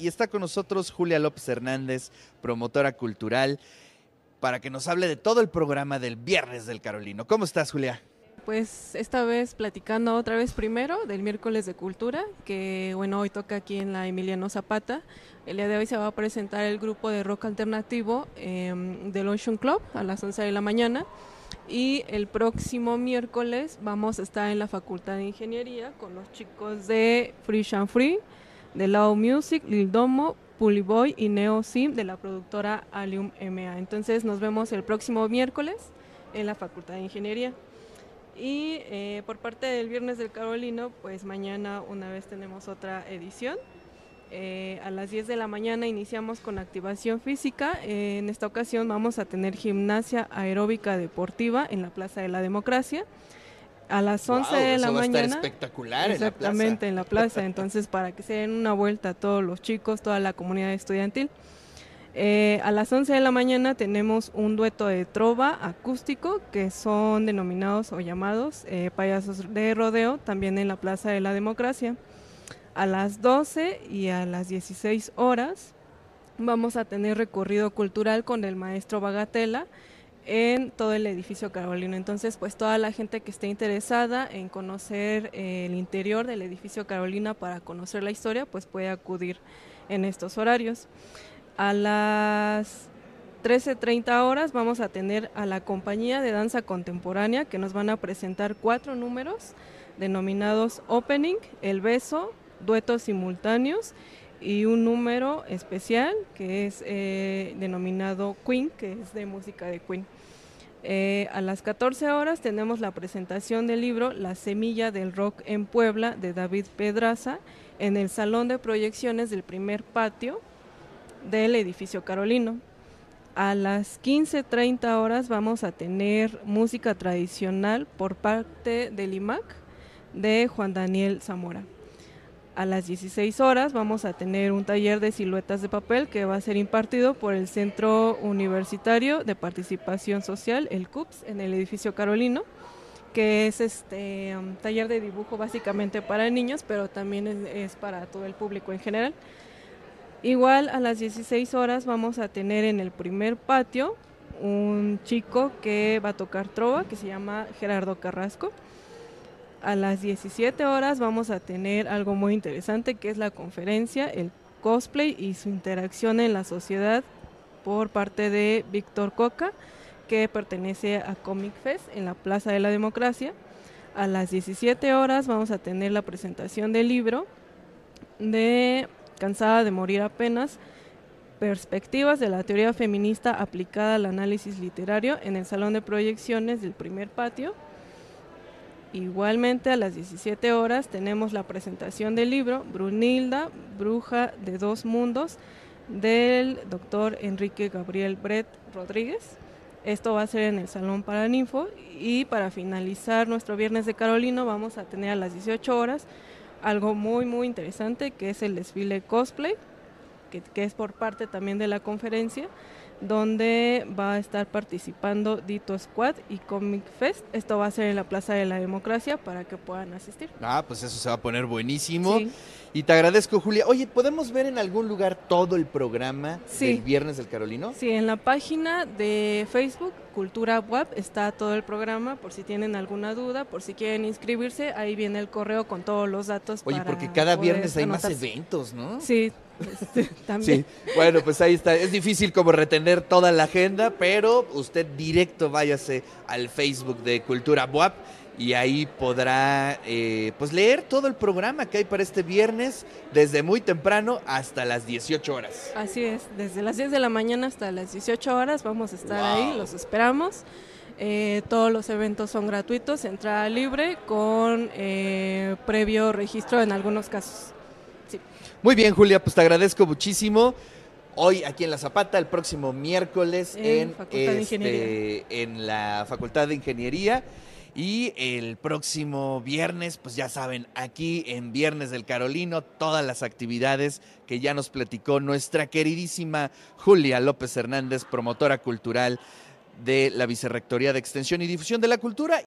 y está con nosotros Julia López Hernández, promotora cultural, para que nos hable de todo el programa del Viernes del Carolino. ¿Cómo estás, Julia? Pues esta vez platicando otra vez primero del miércoles de cultura, que bueno, hoy toca aquí en la Emiliano Zapata. El día de hoy se va a presentar el grupo de rock alternativo em, del Ocean Club a las 11 de la mañana. Y el próximo miércoles vamos a estar en la Facultad de Ingeniería con los chicos de Free and Free, de Loud Music, Lil Domo, Boy y Neo Sim de la productora Alium MA. Entonces nos vemos el próximo miércoles en la Facultad de Ingeniería. Y eh, por parte del Viernes del Carolino, pues mañana una vez tenemos otra edición. Eh, a las 10 de la mañana iniciamos con activación física. en esta ocasión vamos a tener gimnasia aeróbica deportiva en la Plaza de la Democracia. A las 11 de la mañana. espectacular exactamente, en la plaza. Entonces, para que se den una vuelta todos los chicos, toda la comunidad estudiantil. Eh, a las 11 de la mañana tenemos un dueto de trova acústico que son denominados o llamados eh, payasos de rodeo, también en la Plaza de la Democracia. A las 12 y a las 16 horas vamos a tener recorrido cultural con el maestro Bagatela en todo el edificio Carolino. Entonces, pues toda la gente que esté interesada en conocer eh, el interior del edificio Carolina para conocer la historia, pues puede acudir en estos horarios. A las 13.30 horas vamos a tener a la compañía de danza contemporánea que nos van a presentar cuatro números denominados Opening, El Beso, Duetos Simultáneos y un número especial que es eh, denominado Queen, que es de música de Queen. Eh, a las 14 horas tenemos la presentación del libro La semilla del rock en Puebla de David Pedraza en el salón de proyecciones del primer patio del edificio Carolino. A las 15.30 horas vamos a tener música tradicional por parte del IMAC de Juan Daniel Zamora. A las 16 horas vamos a tener un taller de siluetas de papel que va a ser impartido por el Centro Universitario de Participación Social, el CUPS, en el edificio Carolino, que es este um, taller de dibujo básicamente para niños, pero también es para todo el público en general. Igual a las 16 horas vamos a tener en el primer patio un chico que va a tocar trova, que se llama Gerardo Carrasco. A las 17 horas vamos a tener algo muy interesante que es la conferencia, el cosplay y su interacción en la sociedad por parte de Víctor Coca, que pertenece a Comic Fest en la Plaza de la Democracia. A las 17 horas vamos a tener la presentación del libro de cansada de morir apenas, perspectivas de la teoría feminista aplicada al análisis literario en el salón de proyecciones del primer patio. Igualmente a las 17 horas tenemos la presentación del libro Brunilda, Bruja de dos Mundos, del doctor Enrique Gabriel Brett Rodríguez. Esto va a ser en el Salón Paraninfo y para finalizar nuestro Viernes de Carolino vamos a tener a las 18 horas algo muy muy interesante que es el desfile cosplay, que, que, es por parte también de la conferencia, donde va a estar participando Dito Squad y Comic Fest. Esto va a ser en la Plaza de la Democracia para que puedan asistir. Ah, pues eso se va a poner buenísimo. Y te agradezco, Julia. Oye, ¿podemos ver en algún lugar todo el programa del Viernes del Carolino? Sí, en la página de Facebook, Cultura Web, está todo el programa, por si tienen alguna duda, por si quieren inscribirse, ahí viene el correo con todos los datos. Oye, porque cada viernes hay más eventos, ¿no? Sí, este, también. Sí, bueno, pues ahí está. Es difícil como retener toda la agenda, pero usted directo váyase al Facebook de Cultura Web y ahí podrá eh, pues leer todo el programa que hay para este viernes desde muy temprano hasta las 18 horas. Así es, desde las 10 de la mañana hasta las 18 horas vamos a estar ahí, los esperamos. Eh, todos los eventos son gratuitos, entrada libre con eh, previo registro en algunos casos. Muy bien, Julia, pues te agradezco muchísimo. Hoy aquí en La Zapata, el próximo miércoles en, este, en la Facultad de Ingeniería. Y el próximo viernes, pues ya saben, aquí en Viernes del Carolino, todas las actividades que ya nos platicó nuestra queridísima Julia López Hernández, promotora cultural de la Vicerrectoría de Extensión y Difusión de la Cultura.